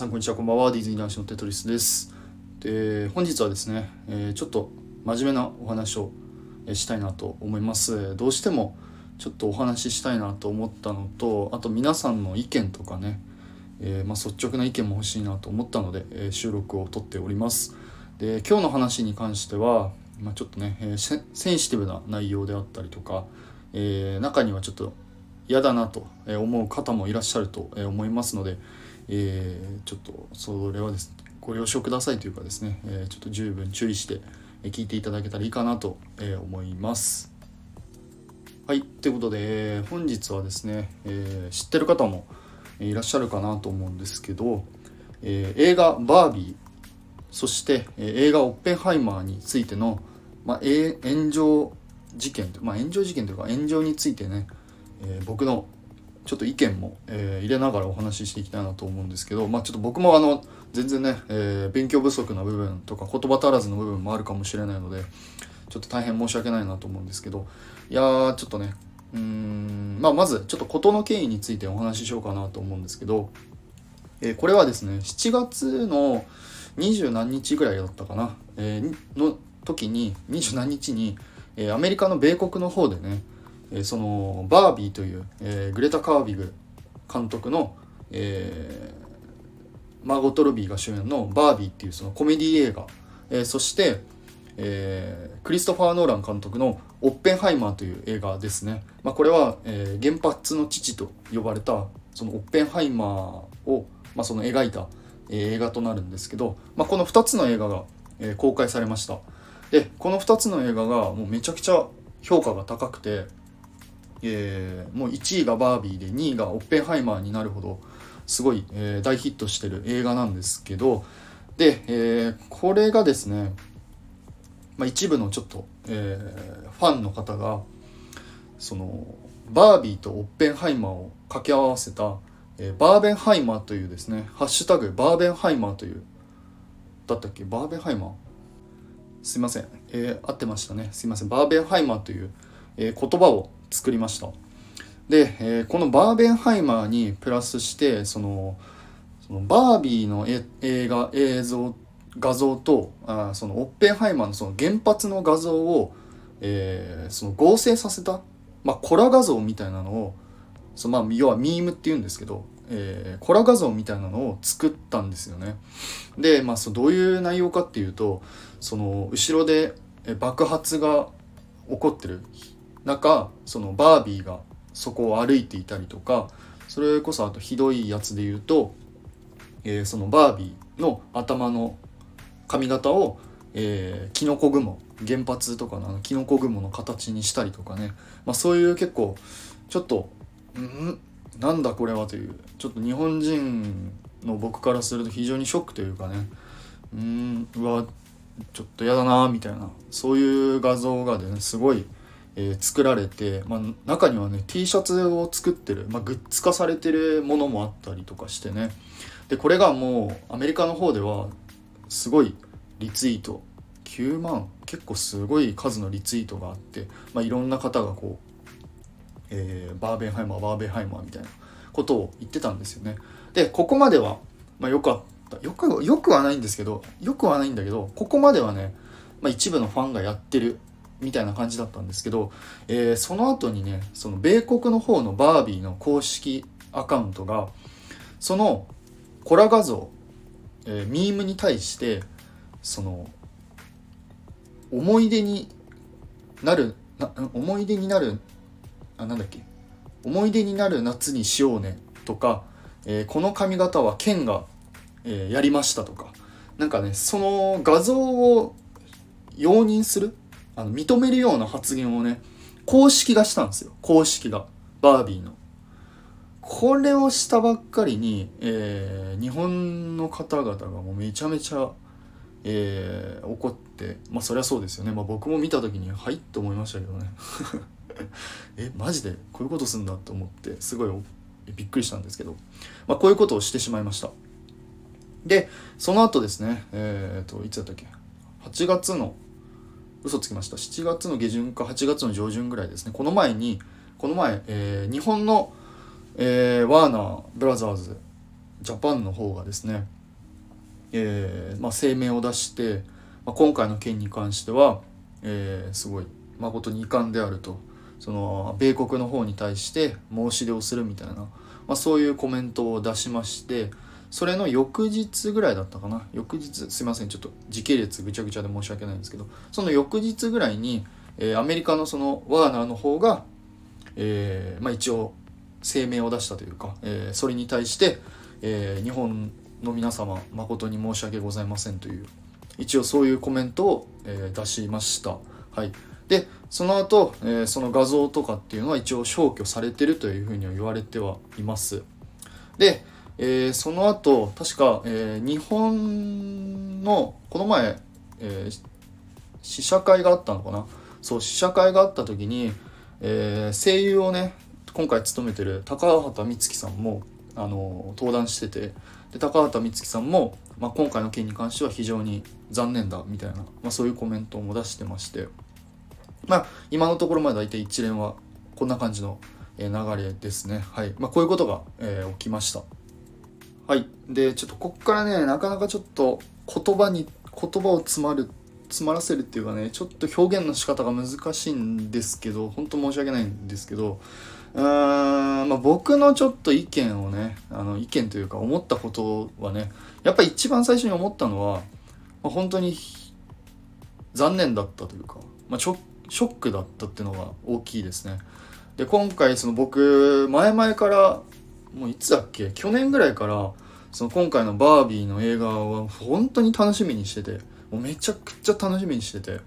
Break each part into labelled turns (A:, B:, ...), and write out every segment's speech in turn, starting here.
A: さんこんにちはこんばんは。ディズニー男子のテトリスです。で本日はですね、えー、ちょっと真面目なお話をしたいなと思います。どうしてもちょっとお話ししたいなと思ったのとあと皆さんの意見とかね、えー、まあ、率直な意見も欲しいなと思ったので、えー、収録を撮っております。で今日の話に関しては、まあ、ちょっとね、えセンシティブな内容であったりとか、え中にはちょっと嫌だなと思う方もいらっしゃると思いますので、えー、ちょっとそれはですねご了承くださいというかですね、えー、ちょっと十分注意して聞いていただけたらいいかなと思います。はい、ということで本日はですね、えー、知ってる方もいらっしゃるかなと思うんですけど、えー、映画「バービー」そして、えー、映画「オッペンハイマー」についての、まあ、炎上事件、まあ、炎上事件というか炎上についてね、え僕のちょっと意見も、えー、入れながらお話ししていきたいなと思うんですけど、まあ、ちょっと僕もあの全然ね、えー、勉強不足な部分とか言葉足らずの部分もあるかもしれないのでちょっと大変申し訳ないなと思うんですけどいやーちょっとねうん、まあ、まずちょっと事の経緯についてお話ししようかなと思うんですけど、えー、これはですね7月の二十何日ぐらいだったかな、え、の時に二十何日に、え、アメリカの米国の方でねえそのバービーという、えグレタ・カービグ監督の、え、マーゴット・ロビーが主演の「バービー」っていうそのコメディ映画、え、そして、え、クリストファー・ノーラン監督の「オッペンハイマー」という映画ですね、まあ、これは、え、原発の父と呼ばれたそのオッペンハイマーを、まあ、その描いた、え、映画となるんですけど、まあ、この2つの映画が、え、公開されました。でこの2つの映画がもうめちゃくちゃ評価が高くてえー、もう1位がバービーで2位がオッペンハイマーになるほどすごい、えー、大ヒットしてる映画なんですけどで、えー、これがですね、まあ、一部のちょっと、え、ファンの方がそのバービーとオッペンハイマーを掛け合わせた、え、バーベンハイマーというですね「ハッシュタグバーベンハイマー」というだったっけ？バーベンハイマー。すいません、えー、合ってましたね。すいません。バーベンハイマーという、え、言葉を作りましたで、えー、このバーベンハイマーにプラスしてそのそのバービーの映画映像画像とあそのオッペンハイマーのその原発の画像を、えー、その合成させた、まあ、コラ画像みたいなのをその、まあ、要はミームっていうんですけど、えー、コラ画像みたいなのを作ったんですよね。で、まあ、そどういう内容かっていうとその後ろで爆発が起こってる中そのバービーがそこを歩いていたりとかそれこそあとひどいやつで言うと、えー、そのバービーの頭の髪型を、えー、キノコ雲原発とかのあのキノコ雲の形にしたりとかね、まあ、そういう結構ちょっとん？なんだこれはというちょっと日本人の僕からすると非常にショックというかね。うんうわちょっと嫌だなみたいな。そういう画像がねすごいえー、作られて、まあ、中にはね T シャツを作ってる、まあ、グッズ化されてるものもあったりとかしてね。でこれがもうアメリカの方ではすごいリツイート。9万結構すごい数のリツイートがあって、まあ、いろんな方がこう、えー、バーベンハイマーバーベンハイマーみたいなことを言ってたんですよね。でここまでは、まあ、よかった。よくよくはないんですけどよくはないんだけどここまではね、まあ、一部のファンがやってるみたいな感じだったんですけど、えー、その後にねその米国の方のバービーの公式アカウントがそのコラ画像、えー、ミームに対してその思い出になるな思い出になるあなんだっけ思い出になる夏にしようねとか、えー、この髪型は剣が、えー、やりましたとかなんかねその画像を容認するあの認めるような発言をね公式がしたんですよ。公式が。バービーの。これをしたばっかりに、えー、日本の方々がもうめちゃめちゃ、えー、怒ってまあそりゃそうですよね、まあ、僕も見た時にはいって思いましたけどね。えマジで？こういうことすんだと思ってすごいびっくりしたんですけど、まあ、こういうことをしてしまいました。でその後ですねえっ、ー、といつだったっけ？8月の嘘つきました。7月の下旬か8月の上旬ぐらいですね。この前にこの前、えー、日本の、えー、ワーナーブラザーズジャパンの方がですね、えーまあ、声明を出して、まあ、今回の件に関しては、えー、すごい誠に遺憾であると。その米国の方に対して申し出をするみたいな、まあ、そういうコメントを出しましてそれの翌日ぐらいだったかな？翌日すいませんちょっと時系列ぐちゃぐちゃで申し訳ないんですけどその翌日ぐらいに、えー、アメリカのそのワーナーの方が、えーまあ、一応声明を出したというか、えー、それに対して、えー、日本の皆様誠に申し訳ございませんという一応そういうコメントを、えー、出しました。はい、でその後、えー、その画像とかっていうのは一応消去されてるというふうには言われてはいます。で、えー、その後確か、えー、日本のこの前、えー、試写会があったのかな？そう試写会があった時に、えー、声優をね今回務めてる高畑充希さんもあの登壇しててで高畑充希さんも、まあ、今回の件に関しては非常に残念だみたいな、まあ、そういうコメントも出してまして。まあ今のところまで大体一連はこんな感じの流れですね。はい。まあ、こういうことが、えー、起きました。はいでちょっとこっからねなかなかちょっと言葉に言葉を詰まる詰まらせるっていうかねちょっと表現の仕方が難しいんですけど本当申し訳ないんですけどうーん、まあ、僕のちょっと意見をねあの意見というか思ったことはねやっぱり一番最初に思ったのは、まあ、本当に残念だったというか、まあ、ショックだったっていうのが大きいですね。で今回その僕前々からもういつだっけ？去年ぐらいからその今回のバービーの映画は本当に楽しみにしててもうめちゃくちゃ楽しみにしてて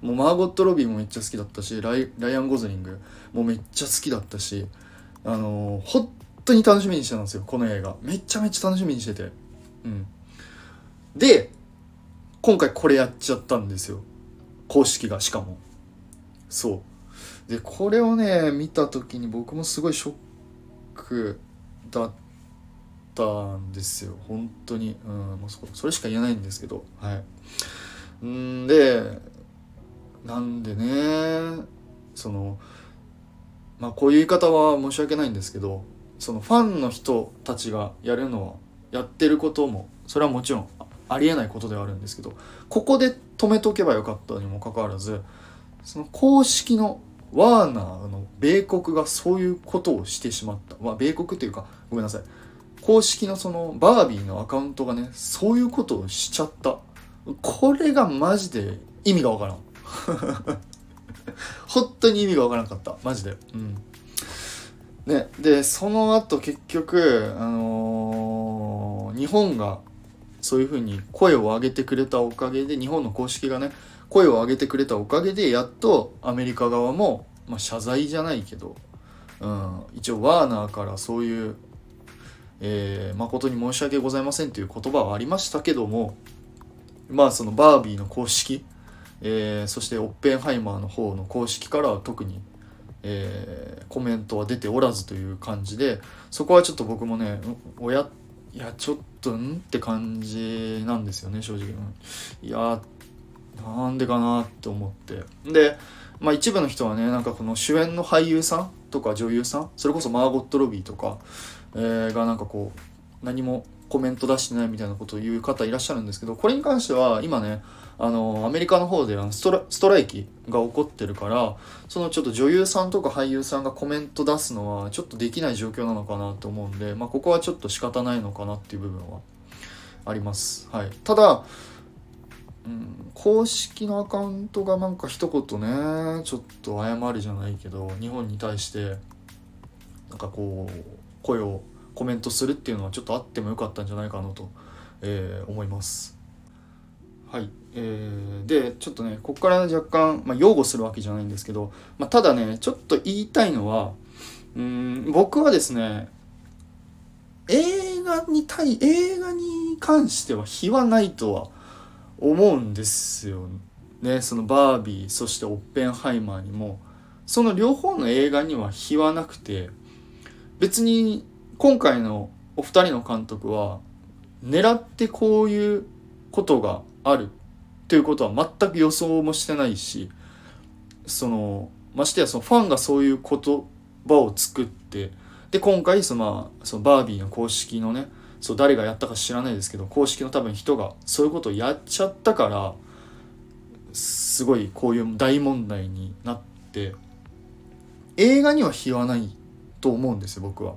A: もうマーゴット・ロビーもめっちゃ好きだったしライアン・ゴズリングもめっちゃ好きだったしあのー、本当に楽しみにしてたんですよこの映画。めちゃめちゃ楽しみにしてて。うん。で今回これやっちゃったんですよ。公式がしかも。そう。でこれをね見た時に僕もすごいショック。だったんですよ。本当に。うん。もうそれしか言えないんですけど。はい。んでなんでねそのまあこういう言い方は申し訳ないんですけどそのファンの人たちがやるのはやってることもそれはもちろんありえないことではあるんですけどここで止めとけばよかったにもかかわらずその公式のワーナーの米国がそういうことをしてしまった、まあ、米国っていうかごめんなさい。公式のそのバービーのアカウントがねそういうことをしちゃった。これがマジで意味がわからん。本当に意味がわからなかった。マジで。うん。ねでその後結局あのー、日本がそういうふうに声を上げてくれたおかげで日本の公式がね声を上げてくれたおかげでやっとアメリカ側も、まあ、謝罪じゃないけど、うん、一応ワーナーからそういう、えー、誠に申し訳ございませんという言葉はありましたけどもまあそのバービーの公式、えー、そしてオッペンハイマーの方の公式からは特に、えー、コメントは出ておらずという感じでそこはちょっと僕もね親いやちょっとん？って感じなんですよね正直、いやなんでかなって思ってでまあ一部の人はねなんかこの主演の俳優さんとか女優さんそれこそマーゴット・ロビーとか、えー、がなんかこう何もコメント出してないみたいなことを言う方いらっしゃるんですけどこれに関しては今ねあのアメリカの方でストラストライキが起こってるからそのちょっと女優さんとか俳優さんがコメント出すのはちょっとできない状況なのかなと思うんで、まあ、ここはちょっと仕方ないのかなっていう部分はあります。はい、ただ、公式のアカウントがなんか一言ねちょっと謝るじゃないけど日本に対してなんかこう声をコメントするっていうのはちょっとあってもよかったんじゃないかなと、えー、思います。はい、えー、でちょっとねここから若干、まあ、擁護するわけじゃないんですけど、まあ、ただねちょっと言いたいのはうん僕はですね映画に対映画に関しては非はないとは思うんですよね。そのバービーそしてオッペンハイマーにも。その両方の映画には非はなくて別に今回のお二人の監督は狙ってこういうことがあるということは全く予想もしてないしそのましてやそのファンがそういう言葉を作ってで今回その,、まあ、そのバービーの公式のねそう誰がやったか知らないですけど公式の多分人がそういうことをやっちゃったからすごいこういう大問題になって映画には非はないと思うんですよ僕は。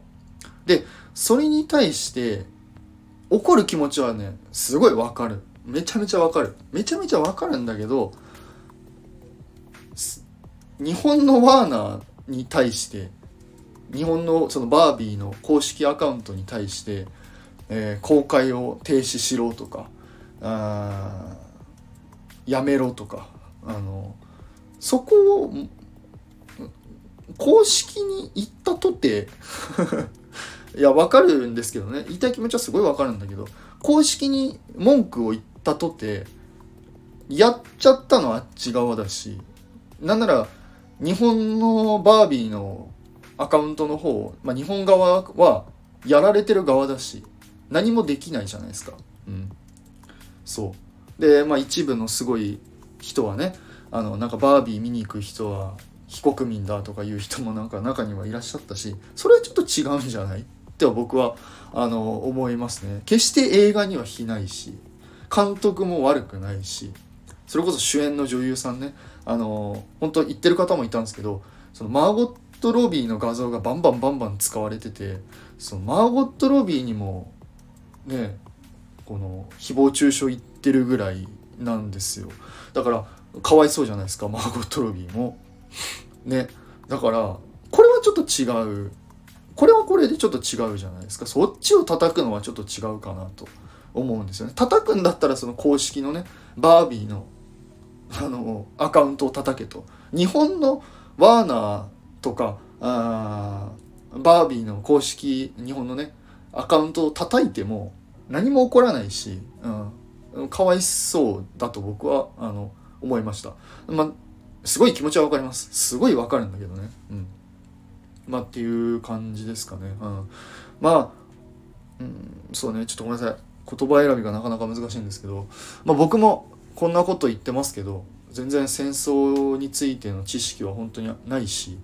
A: でそれに対して怒る気持ちはねすごいわかるめちゃめちゃわかるめちゃめちゃわかるんだけど日本のワーナーに対して日本のそのバービーの公式アカウントに対して、えー、公開を停止しろとかあやめろとかあのそこを公式に言ったとて いや分かるんですけどね。言いたい気持ちはすごい分かるんだけど公式に文句を言ったとてやっちゃったのはあっち側だしなんなら日本のバービーのアカウントの方、まあ、日本側はやられてる側だし何もできないじゃないですか。うん、そう。でまあ一部のすごい人はねあのなんかバービー見に行く人は非国民だとかいう人もなんか中にはいらっしゃったしそれはちょっと違うんじゃないっては僕はあの思いますね。決して映画には非ないし監督も悪くないしそれこそ主演の女優さんねあの本当言ってる方もいたんですけどそのマーゴット・ロビーの画像がバンバンバンバン使われててそのマーゴット・ロビーにもねこの誹謗中傷言ってるぐらいなんですよ。だからかわいそうじゃないですかマーゴット・ロビーも。ねだからこれはちょっと違う。これはこれでちょっと違うじゃないですか。そっちを叩くのはちょっと違うかなと。思うんですよね。叩くんだったらその公式のねバービーのあのアカウントを叩けと。日本のワーナーとかあーバービーの公式日本のねアカウントを叩いても何も起こらないし、うん、かわいそうだと僕はあの思いました。まあすごい気持ちはわかります。すごいわかるんだけどね。うん。まあっていう感じですかね。うん。まあ、うん、そうね、ちょっとごめんなさい。言葉選びがなかなか難しいんですけど、まあ僕もこんなこと言ってますけど、全然戦争についての知識は本当にないし、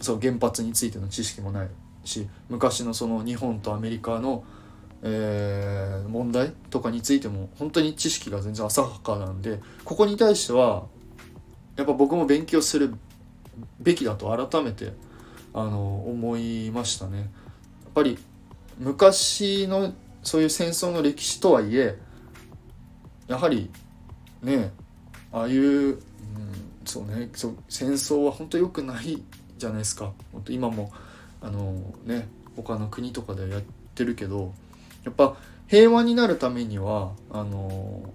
A: そう原発についての知識もないし、昔のその日本とアメリカのえー、問題とかについても本当に知識が全然浅はかなんでここに対してはやっぱ僕も勉強するべきだと改めてあの思いましたね。やっぱり昔のそういう戦争の歴史とはいえやはりねああいう、うん、そうねそう戦争は本当良くないじゃないですか本当今もあのね他の国とかでやってるけどやっぱ平和になるためにはあの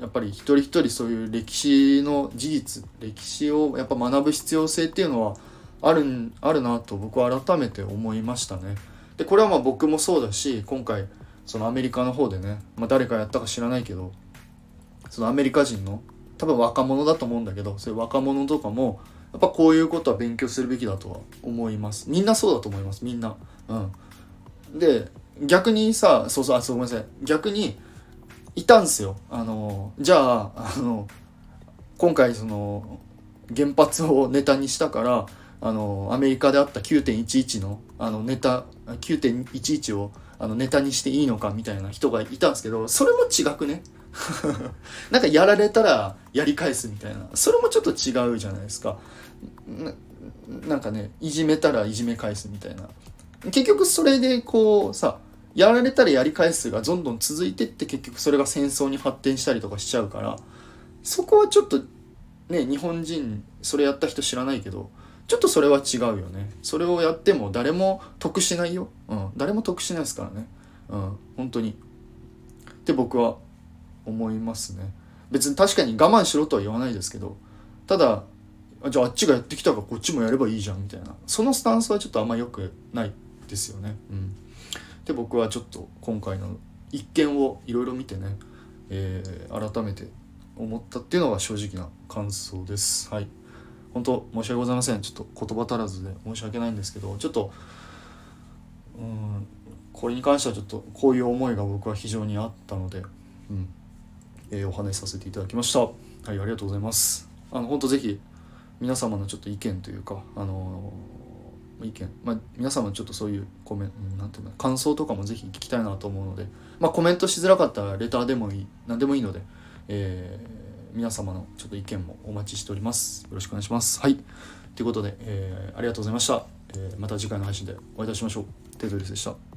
A: やっぱり一人一人そういう歴史の事実歴史をやっぱ学ぶ必要性っていうのはあるあるなと僕は改めて思いましたね。でこれはまあ僕もそうだし今回そのアメリカの方でね、まあ、誰かやったか知らないけどそのアメリカ人の多分若者だと思うんだけどそういう若者とかもやっぱこういうことは勉強するべきだとは思います。みんなそうだと思います。みんな。うん。で逆にさそうそうあそうごめんなさい。逆にいたんですよ。あのじゃああの今回その原発をネタにしたからあのアメリカであった9.11のあのネタ9.11をあのネタにしていいのかみたいな人がいたんですけどそれも違くね。なんかやられたらやり返すみたいな。それもちょっと違うじゃないですか。なんかねいじめたらいじめ返すみたいな。結局それでこうさやられたらやり返すがどんどん続いてって結局それが戦争に発展したりとかしちゃうから。そこはちょっとね日本人それやった人知らないけどちょっとそれは違うよね。それをやっても誰も得しないよ、うん、誰も得しないですからね。うん本当に。って僕は思いますね別に確かに我慢しろとは言わないですけどただじゃああっちがやってきたからこっちもやればいいじゃんみたいなそのスタンスはちょっとあんま良くないですよねうんで僕はちょっと今回の一件をいろいろ見てね、えー、改めて思ったっていうのが正直な感想です。はい。本当申し訳ございません。ちょっと言葉足らずで申し訳ないんですけど、ちょっと、うん、これに関してはちょっとこういう思いが僕は非常にあったので、うん、えー、お話しさせていただきました。はい、ありがとうございます。あの、本当ぜひ皆様のちょっと意見というか、あのー、意見、まあ、皆様ちょっとそういうコメントなんていうの感想とかもぜひ聞きたいなと思うので、まあ、コメントしづらかったらレターでもいい何でもいいので、えー、皆様のちょっと意見もお待ちしております。よろしくお願いします。はい。ということで、えー、ありがとうございました、えー、また次回の配信でお会いいたしましょう。テトリスでした。